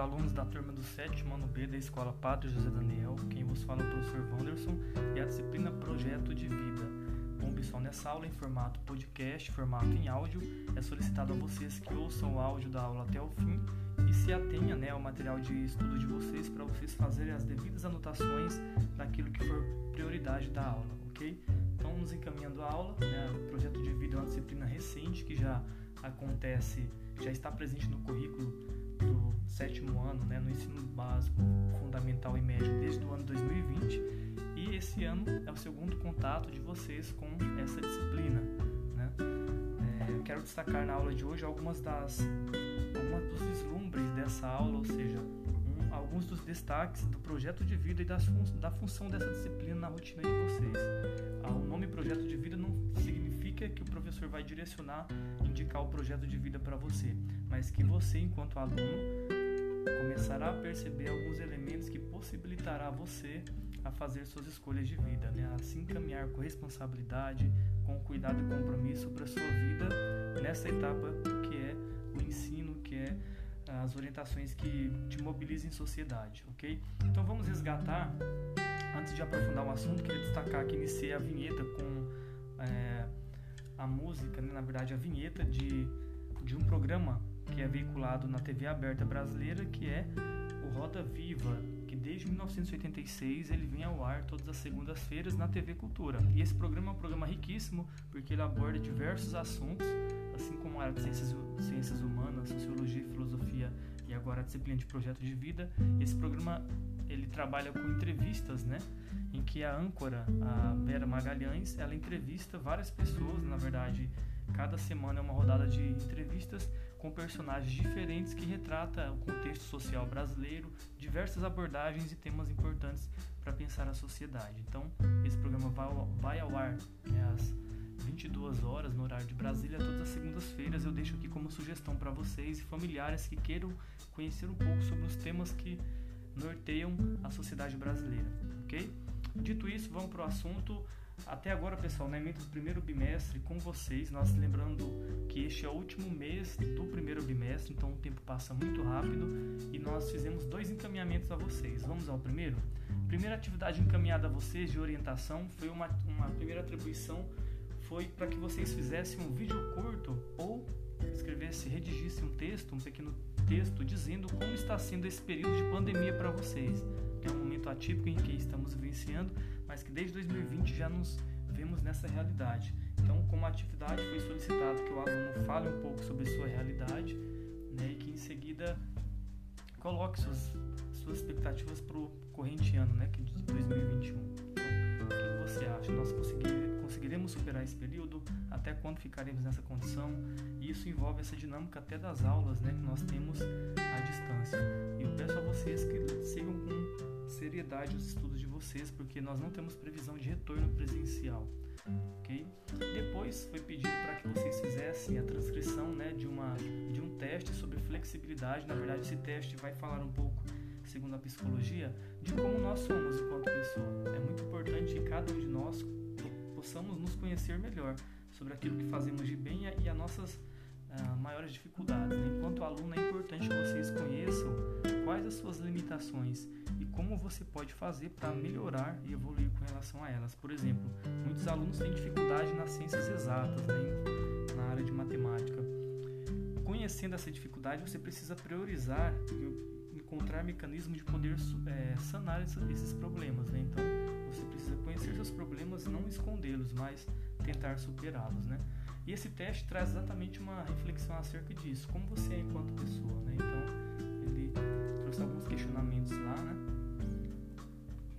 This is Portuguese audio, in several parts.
alunos da turma do sétimo ano B da Escola Padre José Daniel. Quem vos fala é o professor Wanderson e a disciplina Projeto de Vida. Bom, pessoal, nessa aula em formato podcast, formato em áudio, é solicitado a vocês que ouçam o áudio da aula até o fim e se atenha né, ao material de estudo de vocês para vocês fazerem as devidas anotações daquilo que for prioridade da aula, ok? Então, nos encaminhando a aula, né, o Projeto de Vida é uma disciplina recente que já acontece, já está presente no currículo do sétimo ano, né, no ensino básico, fundamental e médio desde o ano 2020 e esse ano é o segundo contato de vocês com essa disciplina. Né? É, eu quero destacar na aula de hoje algumas das algumas dos vislumbres dessa aula, ou seja, um, alguns dos destaques do projeto de vida e das fun da função dessa disciplina na rotina de vocês. Ah, o nome projeto de vida não significa que o professor vai direcionar, indicar o projeto de vida para você, mas que você, enquanto aluno, começará a perceber alguns elementos que possibilitará você a fazer suas escolhas de vida, né? a se encaminhar com responsabilidade, com cuidado e compromisso para sua vida nessa etapa que é o ensino, que é as orientações que te mobilizam em sociedade, ok? Então vamos resgatar, antes de aprofundar o assunto, queria destacar que iniciei a vinheta com música, né? na verdade a vinheta de, de um programa que é veiculado na TV aberta brasileira, que é o Roda Viva, que desde 1986 ele vem ao ar todas as segundas-feiras na TV Cultura. E esse programa é um programa riquíssimo porque ele aborda diversos assuntos, assim como a área de ciências, ciências humanas, sociologia e filosofia agora a disciplina de projeto de vida. Esse programa ele trabalha com entrevistas, né? Em que a âncora, a Vera Magalhães, ela entrevista várias pessoas, na verdade, cada semana é uma rodada de entrevistas com personagens diferentes que retrata o contexto social brasileiro, diversas abordagens e temas importantes para pensar a sociedade. Então, esse programa vai ao, vai ao ar 22 horas no horário de Brasília, todas as segundas-feiras. Eu deixo aqui como sugestão para vocês e familiares que queiram conhecer um pouco sobre os temas que norteiam a sociedade brasileira, ok? Dito isso, vamos para o assunto. Até agora, pessoal, na emenda do primeiro bimestre com vocês, nós lembrando que este é o último mês do primeiro bimestre, então o tempo passa muito rápido e nós fizemos dois encaminhamentos a vocês. Vamos ao primeiro? Primeira atividade encaminhada a vocês de orientação foi uma, uma primeira atribuição foi para que vocês fizessem um vídeo curto ou escrevesse, redigisse um texto, um pequeno texto dizendo como está sendo esse período de pandemia para vocês. É um momento atípico em que estamos vivenciando, mas que desde 2020 já nos vemos nessa realidade. Então, como atividade, foi solicitado que o aluno fale um pouco sobre sua realidade né, e que em seguida coloque suas, suas expectativas para o corrente ano, né, que é de 2021. O que você acha? Nós conseguiremos, superar esse período? Até quando ficaremos nessa condição? E isso envolve essa dinâmica até das aulas né, que nós temos à distância. E eu peço a vocês que sigam com seriedade os estudos de vocês, porque nós não temos previsão de retorno presencial. ok? Depois foi pedido para que vocês fizessem a transcrição né, de, uma, de um teste sobre flexibilidade. Na verdade, esse teste vai falar um pouco, segundo a psicologia, de como nós somos cada um de nós possamos nos conhecer melhor sobre aquilo que fazemos de bem e as nossas uh, maiores dificuldades. Né? Enquanto aluno, é importante que vocês conheçam quais as suas limitações e como você pode fazer para melhorar e evoluir com relação a elas. Por exemplo, muitos alunos têm dificuldade nas ciências exatas, né? na área de matemática. Conhecendo essa dificuldade, você precisa priorizar e encontrar mecanismos de poder é, sanar esses problemas. Né? Então, você precisa conhecer seus problemas, não escondê-los, mas tentar superá-los. Né? E esse teste traz exatamente uma reflexão acerca disso, como você é enquanto pessoa, né? Então, ele trouxe alguns questionamentos lá, né?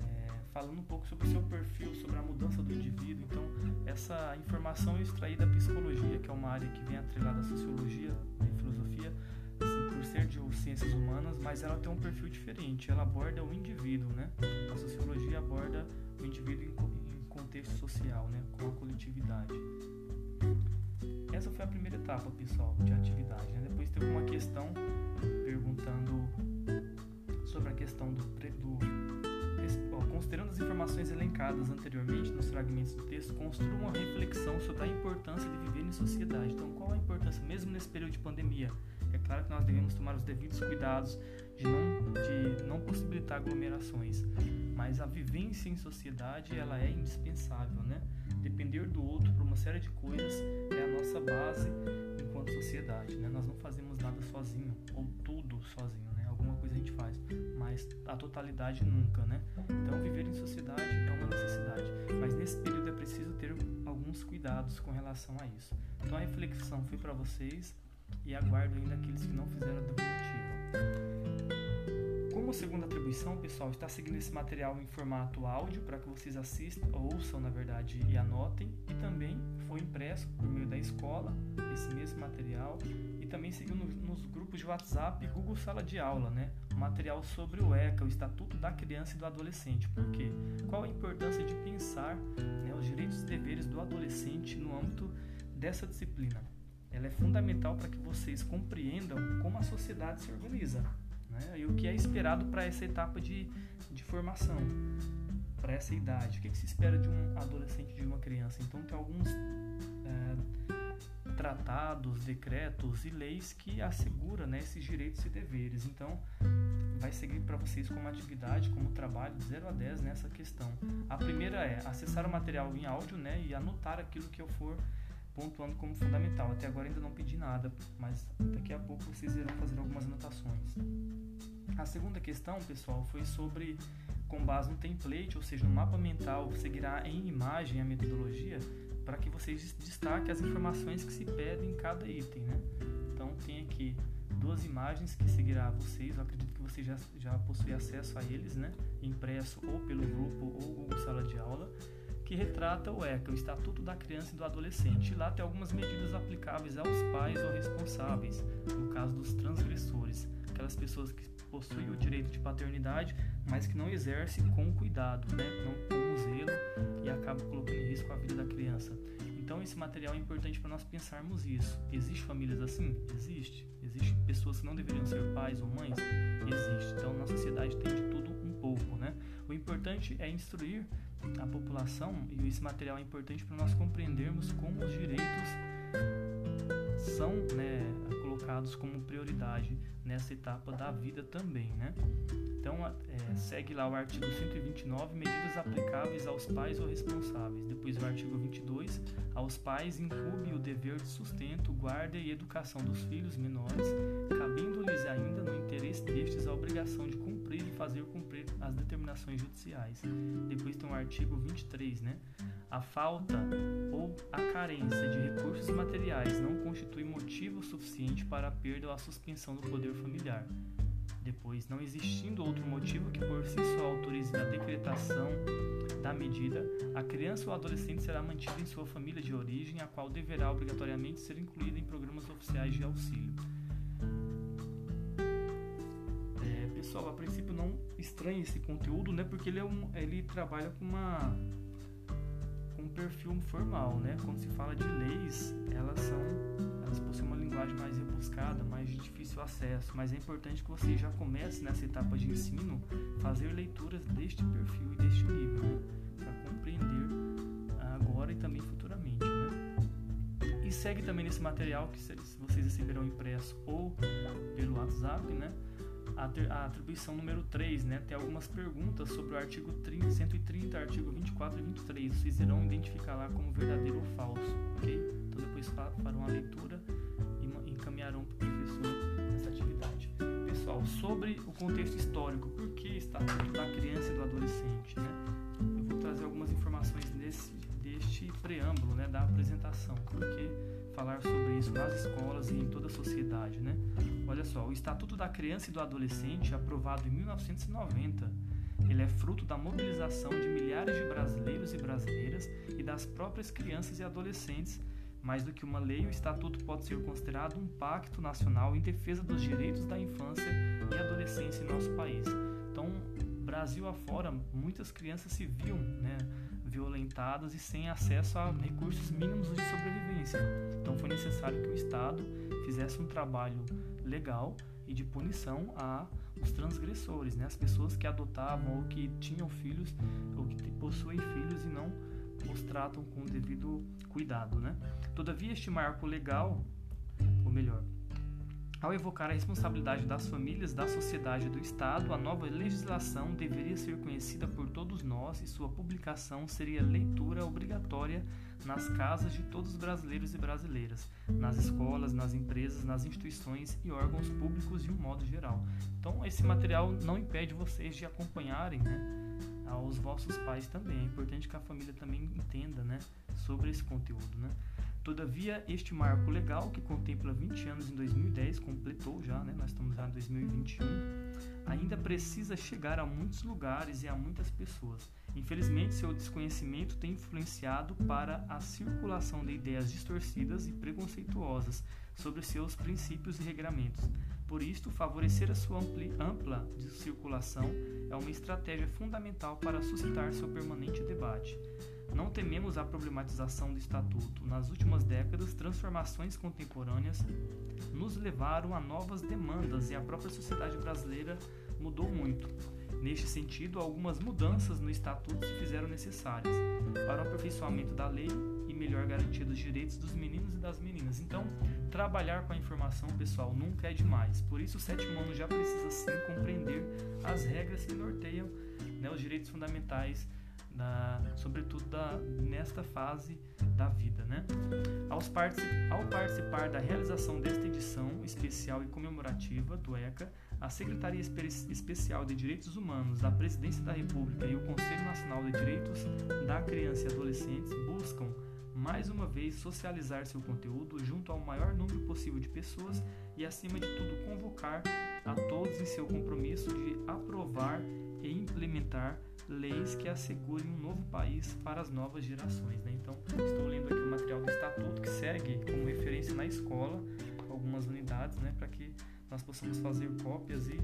É, falando um pouco sobre o seu perfil, sobre a mudança do indivíduo. Então, essa informação é extraída da psicologia, que é uma área que vem atrelada à sociologia né, e filosofia, por ser de ciências humanas, mas ela tem um perfil diferente. Ela aborda o indivíduo, né? A sociologia aborda o indivíduo em, contexto social, né? Com a coletividade. Essa foi a primeira etapa, pessoal, de atividade. Né? Depois teve uma questão perguntando sobre a questão do, do considerando as informações elencadas anteriormente nos fragmentos do texto, construa uma reflexão sobre a importância de viver em sociedade. Então, qual a importância, mesmo nesse período de pandemia? É claro que nós devemos tomar os devidos cuidados de não, de não possibilitar aglomerações, mas a vivência em sociedade ela é indispensável, né? Depender do outro por uma série de coisas é a nossa base enquanto sociedade, né? Nós não fazemos nada sozinho ou tudo sozinho, né? Alguma coisa a gente faz, mas a totalidade nunca, né? Então viver em sociedade é uma necessidade, mas nesse período é preciso ter alguns cuidados com relação a isso. Então a reflexão foi para vocês e aguardo ainda aqueles que não fizeram a devolutiva. Como segunda atribuição, pessoal, está seguindo esse material em formato áudio para que vocês assistam, ouçam, na verdade, e anotem. E também foi impresso por meio da escola esse mesmo material e também seguiu nos, nos grupos de WhatsApp Google Sala de Aula, né? Material sobre o ECA, o Estatuto da Criança e do Adolescente. Por quê? Qual a importância de pensar né, os direitos e deveres do adolescente no âmbito dessa disciplina? Ela é fundamental para que vocês compreendam como a sociedade se organiza né? e o que é esperado para essa etapa de, de formação, para essa idade. O que, que, se espera de um adolescente, de uma criança? Então, tem alguns é, tratados, decretos e leis que asseguram né, esses direitos e deveres. Então, vai seguir para vocês como atividade, como trabalho, de 0 a 10 nessa questão. A primeira é acessar o material em áudio né, e anotar aquilo que eu for pontuando como fundamental. Até agora ainda não pedi nada, mas daqui a pouco vocês irão fazer algumas anotações. A segunda questão, pessoal, foi sobre com base no template, ou seja, no mapa mental, seguirá em imagem a metodologia para que vocês destaquem as informações que se pedem em cada item, né? Então tem aqui duas imagens que seguirá a vocês, eu acredito que vocês já, já possuem acesso a eles, né? Impresso ou pelo grupo ou Google Sala de Aula que retrata o ECA, o Estatuto da Criança e do Adolescente. E lá tem algumas medidas aplicáveis aos pais ou responsáveis, no caso dos transgressores, aquelas pessoas que possuem o direito de paternidade, mas que não exercem com cuidado, né? não com zelo e acabam colocando em risco a vida da criança. Então esse material é importante para nós pensarmos isso. Existe famílias assim? Existe. Existem pessoas que não deveriam ser pais ou mães? Existe. Então na sociedade tem de tudo um pouco, né? O importante é instruir a população e esse material é importante para nós compreendermos como os direitos são né, colocados como prioridade nessa etapa da vida também, né? Então, é, segue lá o artigo 129, medidas aplicáveis aos pais ou responsáveis. Depois o artigo 22, aos pais incube o dever de sustento, guarda e educação dos filhos menores, cabendo-lhes ainda no interesse destes a obrigação de cumprir e fazer cumprir as determinações judiciais. Depois tem o artigo 23, né? A falta ou a carência de recursos materiais não constitui motivo suficiente para a perda ou a suspensão do poder familiar. Depois, não existindo outro motivo que por si só autorize a decretação da medida, a criança ou adolescente será mantida em sua família de origem, a qual deverá obrigatoriamente ser incluída em programas oficiais de auxílio. É, pessoal, a princípio não estranhe esse conteúdo, né? Porque ele, é um, ele trabalha com uma um perfil formal, né? Quando se fala de leis, elas são elas possuem uma linguagem mais rebuscada, mais de difícil acesso, mas é importante que você já comece nessa etapa de ensino fazer leituras deste perfil e deste nível, né? para compreender agora e também futuramente, né? E segue também nesse material que vocês receberão impresso ou pelo WhatsApp, né? A, atribuição número 3, né, tem algumas perguntas sobre o artigo 30, 130, artigo 24 e 23. Vocês irão identificar lá como verdadeiro ou falso, ok? Então depois farão a leitura e encaminharão para o professor essa atividade. Pessoal, sobre o contexto histórico, por que Estatuto da Criança e do Adolescente, né? Eu vou trazer algumas informações desse, deste preâmbulo, né, da apresentação, porque falar sobre isso nas escolas e em toda a sociedade, né? Olha só, o Estatuto da Criança e do Adolescente, aprovado em 1990, ele é fruto da mobilização de milhares de brasileiros e brasileiras e das próprias crianças e adolescentes. Mais do que uma lei, o Estatuto pode ser considerado um pacto nacional em defesa dos direitos da infância e adolescência em nosso país. Então, Brasil afora, muitas crianças se viam, né? Violentadas e sem acesso a recursos mínimos de sobrevivência. Então foi necessário que o Estado fizesse um trabalho legal e de punição a os transgressores, né? as pessoas que adotavam ou que tinham filhos ou que possuem filhos e não os tratam com o devido cuidado. Né? Todavia, este marco legal, ou melhor, Ao evocar a responsabilidade das famílias, da sociedade e do Estado, a nova legislação deveria ser conhecida por todos nós e sua publicação seria leitura obrigatória nas casas de todos os brasileiros e brasileiras, nas escolas, nas empresas, nas instituições e órgãos públicos de um modo geral. Então, esse material não impede vocês de acompanharem, né? aos vossos pais também. É importante que a família também entenda né, sobre esse conteúdo. Né? Todavia, este marco legal, que contempla 20 anos em 2010, completou já, né? nós estamos já em 2021, ainda precisa chegar a muitos lugares e a muitas pessoas. Infelizmente, seu desconhecimento tem influenciado para a circulação de ideias distorcidas e preconceituosas sobre seus princípios e regramentos. Por isto, favorecer a sua ampli, ampla circulação é uma estratégia fundamental para suscitar seu permanente debate. Não tememos a problematização do Estatuto. Nas últimas décadas, transformações contemporâneas nos levaram a novas demandas e a própria sociedade brasileira mudou muito. Neste sentido, algumas mudanças no Estatuto se fizeram necessárias para o aperfeiçoamento da lei melhor garantia dos direitos dos meninos e das meninas. Então, trabalhar com a informação, pessoal, nunca é demais. Por isso, o sétimo ano já precisa sim compreender as regras que norteiam né, os direitos fundamentais sobretudo da, nesta fase da vida. Né? Ao participar da realização desta edição especial e comemorativa do ECA, a Secretaria Espe Especial de Direitos Humanos da Presidência da República e o Conselho Nacional de Direitos da Criança e Adolescentes buscam mais uma vez socializar seu conteúdo junto ao maior número possível de pessoas e, acima de tudo, convocar a todos em seu compromisso de aprovar e implementar leis que assegurem um novo país para as novas gerações. Né? Então, estou lendo aqui o material do Estatuto que segue como referência na escola algumas unidades, né, para que nós possamos fazer cópias e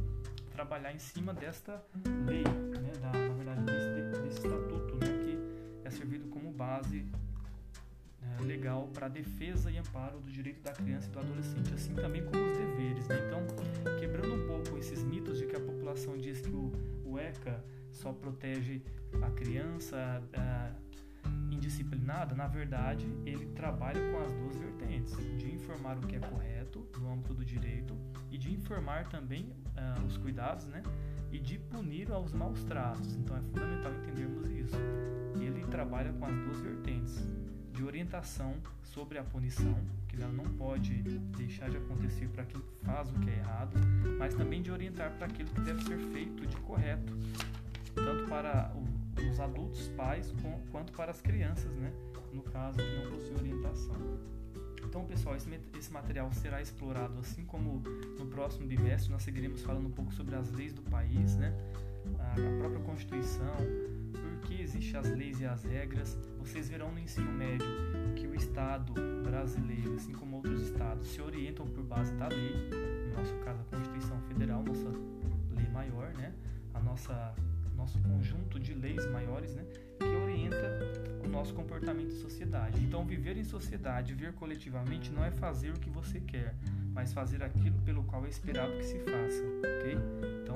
trabalhar em cima desta lei, né, da, na verdade desse, desse estatuto, né, que é servido como base legal para a defesa e amparo do direito da criança e do adolescente, assim também como os deveres. Né? Então, quebrando um pouco esses mitos de que a população diz que o, o ECA só protege a criança a, indisciplinada, na verdade, ele trabalha com as duas vertentes, de informar o que é correto no âmbito do direito e de informar também uh, os cuidados, né? E de punir aos maus tratos. Então é fundamental entendermos isso. Ele trabalha com as duas vertentes, de orientação sobre a punição, que ela não pode deixar de acontecer para quem faz o que é errado, mas também de orientar para aquilo que deve ser feito de correto, tanto para os adultos pais quanto para as crianças, né? No caso que não possui orientação. Então, pessoal, esse, material será explorado, assim como no próximo bimestre nós seguiremos falando um pouco sobre as leis do país, né? A própria Constituição, por que existem as leis e as regras. Vocês verão no ensino médio que o Estado brasileiro, assim como outros estados, se orientam por base da lei, no nosso caso a Constituição Federal, nossa lei maior, né? A nossa nosso conjunto de leis maiores, né, que orienta o nosso comportamento em sociedade. Então, viver em sociedade, viver coletivamente, não é fazer o que você quer, mas fazer aquilo pelo qual é esperado que se faça, ok? Então,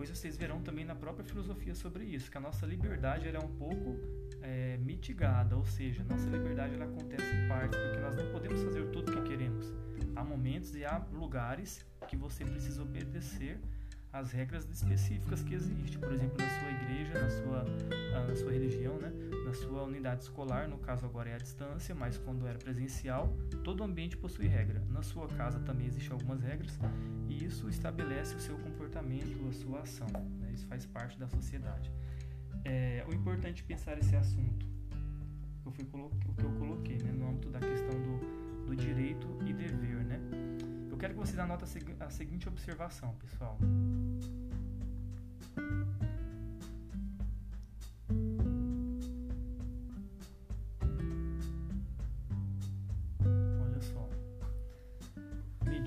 depois vocês verão também na própria filosofia sobre isso, que a nossa liberdade é um pouco é, mitigada, ou seja, nossa liberdade ela acontece em parte, porque nós não podemos fazer tudo o que queremos. Há momentos e há lugares que você precisa obedecer as regras específicas que existem, por exemplo, na sua igreja, na sua, ah, na sua religião, né? na sua unidade escolar, no caso agora é a distância, mas quando era presencial, todo ambiente possui regra. Na sua casa também existem algumas regras e isso estabelece o seu comportamento, a sua ação. Né? Isso faz parte da sociedade. É, o importante é pensar esse assunto, o que eu coloquei né? no âmbito da questão do, do direito e dever, né? quero que vocês anotem a seguinte observação, pessoal.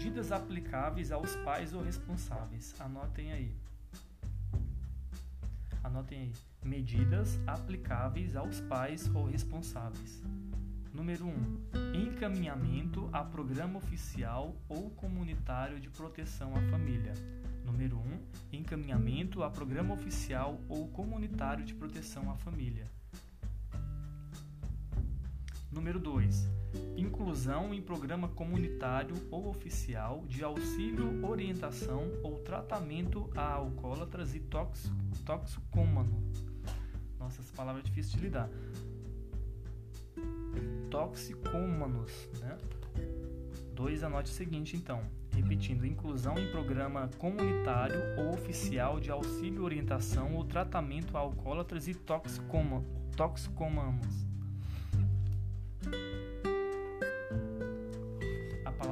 Medidas aplicáveis aos pais ou responsáveis. Anotem aí. Anotem aí. Medidas aplicáveis aos pais ou responsáveis. Número 1. Um, encaminhamento a programa oficial ou comunitário de proteção à família. Número 1. Um, encaminhamento a programa oficial ou comunitário de proteção à família. Número 2. Inclusão em programa comunitário ou oficial de auxílio, orientação ou tratamento a alcoólatras e toxicômanos. Nossa, essa palavra é difícil de lidar. Toxicômanos, né? 2. Anote o seguinte, então. Repetindo, inclusão em programa comunitário ou oficial de auxílio, orientação ou tratamento a alcoólatras e toxicômanos.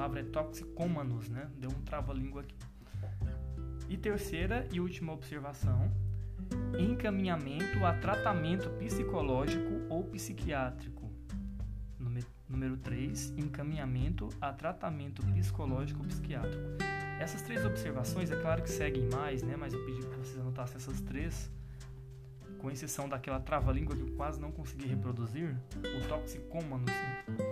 Palavra é toxicômanos, né? Deu um trava-língua aqui. E terceira e última observação: encaminhamento a tratamento psicológico ou psiquiátrico. Número 3, encaminhamento a tratamento psicológico ou psiquiátrico. Essas três observações, é claro que seguem mais, né? mas eu pedi para vocês anotassem essas três, com exceção daquela trava-língua que eu quase não consegui reproduzir, o toxicômanos. Né?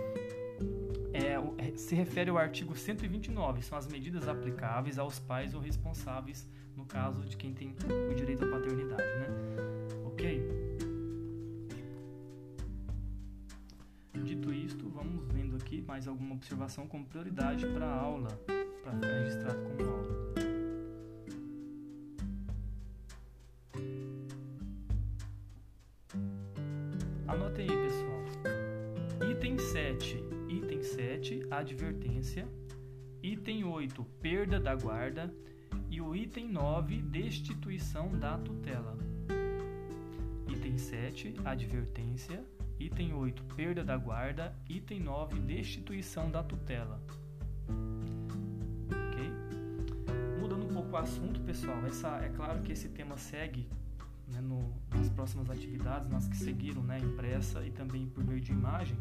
É, é, se refere ao artigo 129, são as medidas aplicáveis aos pais ou responsáveis no caso de quem tem o direito à paternidade, né? Ok? Dito isto, vamos vendo aqui mais alguma observação como prioridade para a aula, para ficar registrado como aula. Da guarda. E o item 9, destituição da tutela. Item 7, advertência. Item 8, perda da guarda. Item 9, destituição da tutela. Ok? Mudando um pouco o assunto, pessoal, essa, é claro que esse tema segue né, no, nas próximas atividades, nas que seguiram, né, impressa e também por meio de imagem.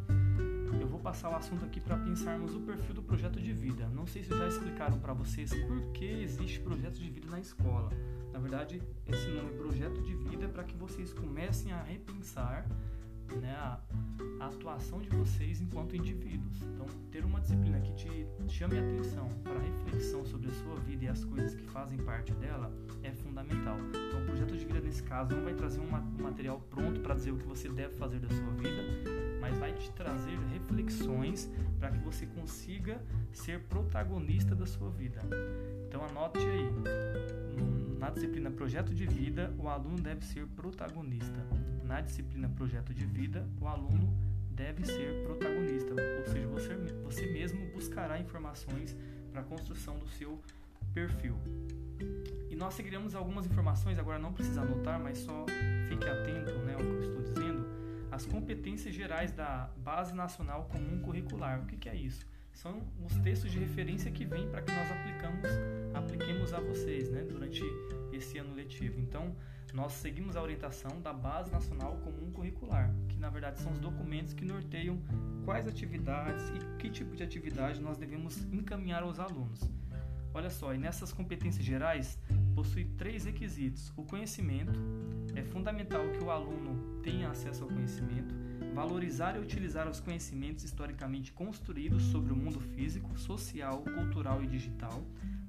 Eu vou passar o assunto aqui para pensarmos o perfil do projeto de vida. Não sei se já explicaram para vocês por que existe projeto de vida na escola. Na verdade, esse nome projeto de vida é para que vocês comecem a repensar né, a, a, atuação de vocês enquanto indivíduos. Então, ter uma disciplina que te chame a atenção para reflexão sobre a sua vida e as coisas que fazem parte dela é fundamental. Então, o projeto de vida, nesse caso, não vai trazer um, um material pronto para dizer o que você deve fazer da sua vida, mas vai te trazer reflexões para que você consiga ser protagonista da sua vida. Então, anote aí. Na disciplina Projeto de Vida, o aluno deve ser protagonista na disciplina Projeto de Vida, o aluno deve ser protagonista, ou seja, você, você mesmo buscará informações para a construção do seu perfil. E nós seguiremos algumas informações, agora não precisa anotar, mas só fique atento né, ao que eu estou dizendo. As competências gerais da Base Nacional Comum Curricular. O que, que é isso? São os textos de referência que vêm para que nós aplicamos, apliquemos a vocês né, durante esse ano letivo. Então, nós seguimos a orientação da Base Nacional Comum Curricular, que na verdade são os documentos que norteiam quais atividades e que tipo de atividade nós devemos encaminhar aos alunos. Olha só, e nessas competências gerais possui três requisitos: o conhecimento, é fundamental que o aluno tenha acesso ao conhecimento, valorizar e utilizar os conhecimentos historicamente construídos sobre o mundo físico, social, cultural e digital,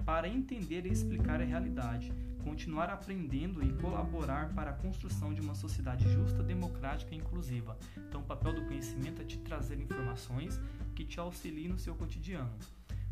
para entender e explicar a realidade continuar aprendendo e colaborar para a construção de uma sociedade justa, democrática e inclusiva. Então, o papel do conhecimento é te trazer informações que te auxiliem no seu cotidiano.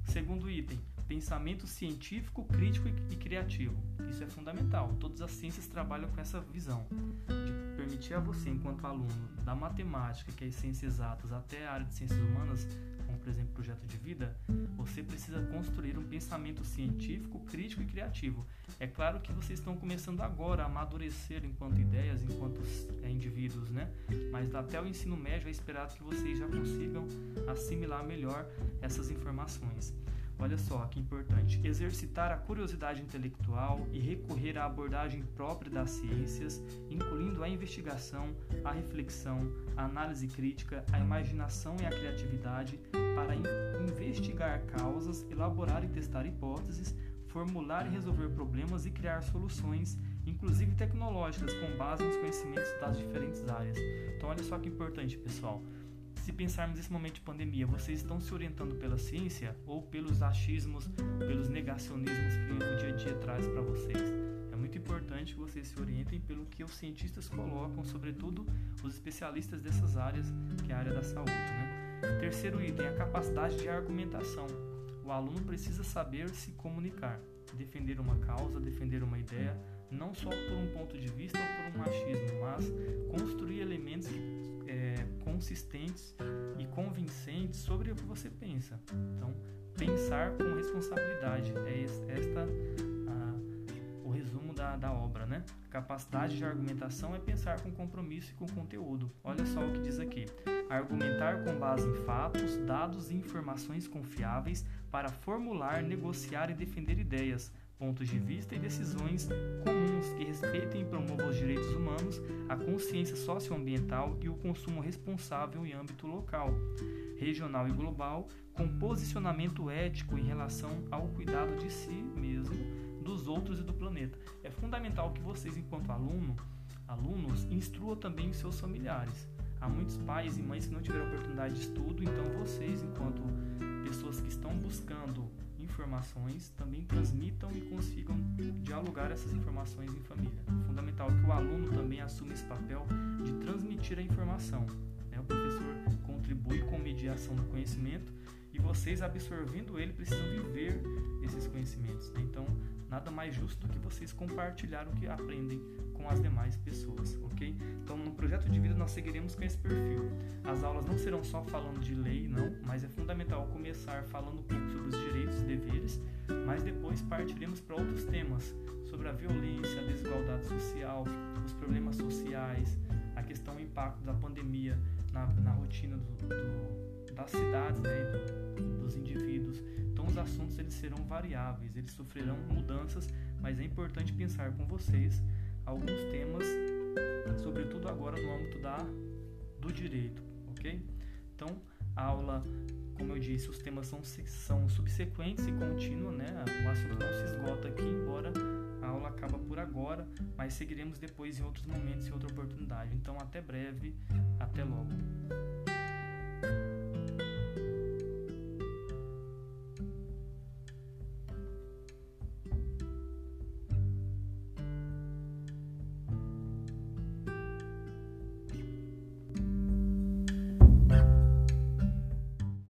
Segundo item, pensamento científico, crítico e criativo. Isso é fundamental. Todas as ciências trabalham com essa visão de permitir a você, enquanto aluno da matemática, que é ciências exatas, até a área de ciências humanas, como por exemplo projeto de vida, você precisa construir um pensamento científico, crítico e criativo. É claro que vocês estão começando agora a amadurecer enquanto ideias, enquanto é, indivíduos, né? Mas até o ensino médio é esperado que vocês já consigam assimilar melhor essas informações. Olha só que importante: exercitar a curiosidade intelectual e recorrer à abordagem própria das ciências, incluindo a investigação, a reflexão, a análise crítica, a imaginação e a criatividade para investigar causas, elaborar e testar hipóteses, formular e resolver problemas e criar soluções, inclusive tecnológicas, com base nos conhecimentos das diferentes áreas. Então, olha só que importante, pessoal se pensarmos nesse momento de pandemia, vocês estão se orientando pela ciência ou pelos achismos, pelos negacionismos que o dia a dia traz para vocês? É muito importante que vocês se orientem pelo que os cientistas colocam, sobretudo os especialistas dessas áreas, que é a área da saúde. Né? Terceiro item, a capacidade de argumentação. O aluno precisa saber se comunicar, defender uma causa, defender uma ideia, não só por um ponto de vista ou por um machismo, mas construir elementos é, consistentes e convincentes sobre o que você pensa. Então, pensar com responsabilidade é esta o resumo da, da obra, né? Capacidade de argumentação é pensar com compromisso e com conteúdo. Olha só o que diz aqui: argumentar com base em fatos, dados e informações confiáveis para formular, negociar e defender ideias, pontos de vista e decisões comuns que respeitem e promovam os direitos humanos, a consciência socioambiental e o consumo responsável em âmbito local, regional e global, com posicionamento ético em relação ao cuidado de si mesmo, dos outros e do planeta. É fundamental que vocês, enquanto aluno, alunos, instruam também os seus familiares. Há muitos pais e mães que não tiveram oportunidade de estudo, então vocês, enquanto pessoas que estão buscando informações também transmitam e consigam dialogar essas informações em família. É fundamental que o aluno também assuma esse papel de transmitir a informação. Né? O professor contribui com mediação do conhecimento e vocês, absorvendo ele, precisam viver esses conhecimentos. Né? Então, nada mais justo do que vocês compartilhar o que aprendem com as demais pessoas, ok? Então, no projeto de vida nós seguiremos com esse perfil. As aulas não serão só falando de lei, não, mas é fundamental começar falando um deveres, mas depois partiremos para outros temas, sobre a violência, a desigualdade social, os problemas sociais, a questão do impacto da pandemia na, na rotina do, do, das cidades né, do, dos indivíduos. Então, os assuntos eles serão variáveis, eles sofrerão mudanças, mas é importante pensar com vocês alguns temas, sobretudo agora no âmbito da, do direito, ok? Então, a aula, como eu disse, os temas são, são subsequentes e contínuos, né? O assunto não se esgota aqui, embora a aula acaba por agora, mas seguiremos depois em outros momentos e outra oportunidade. Então, até breve, até logo.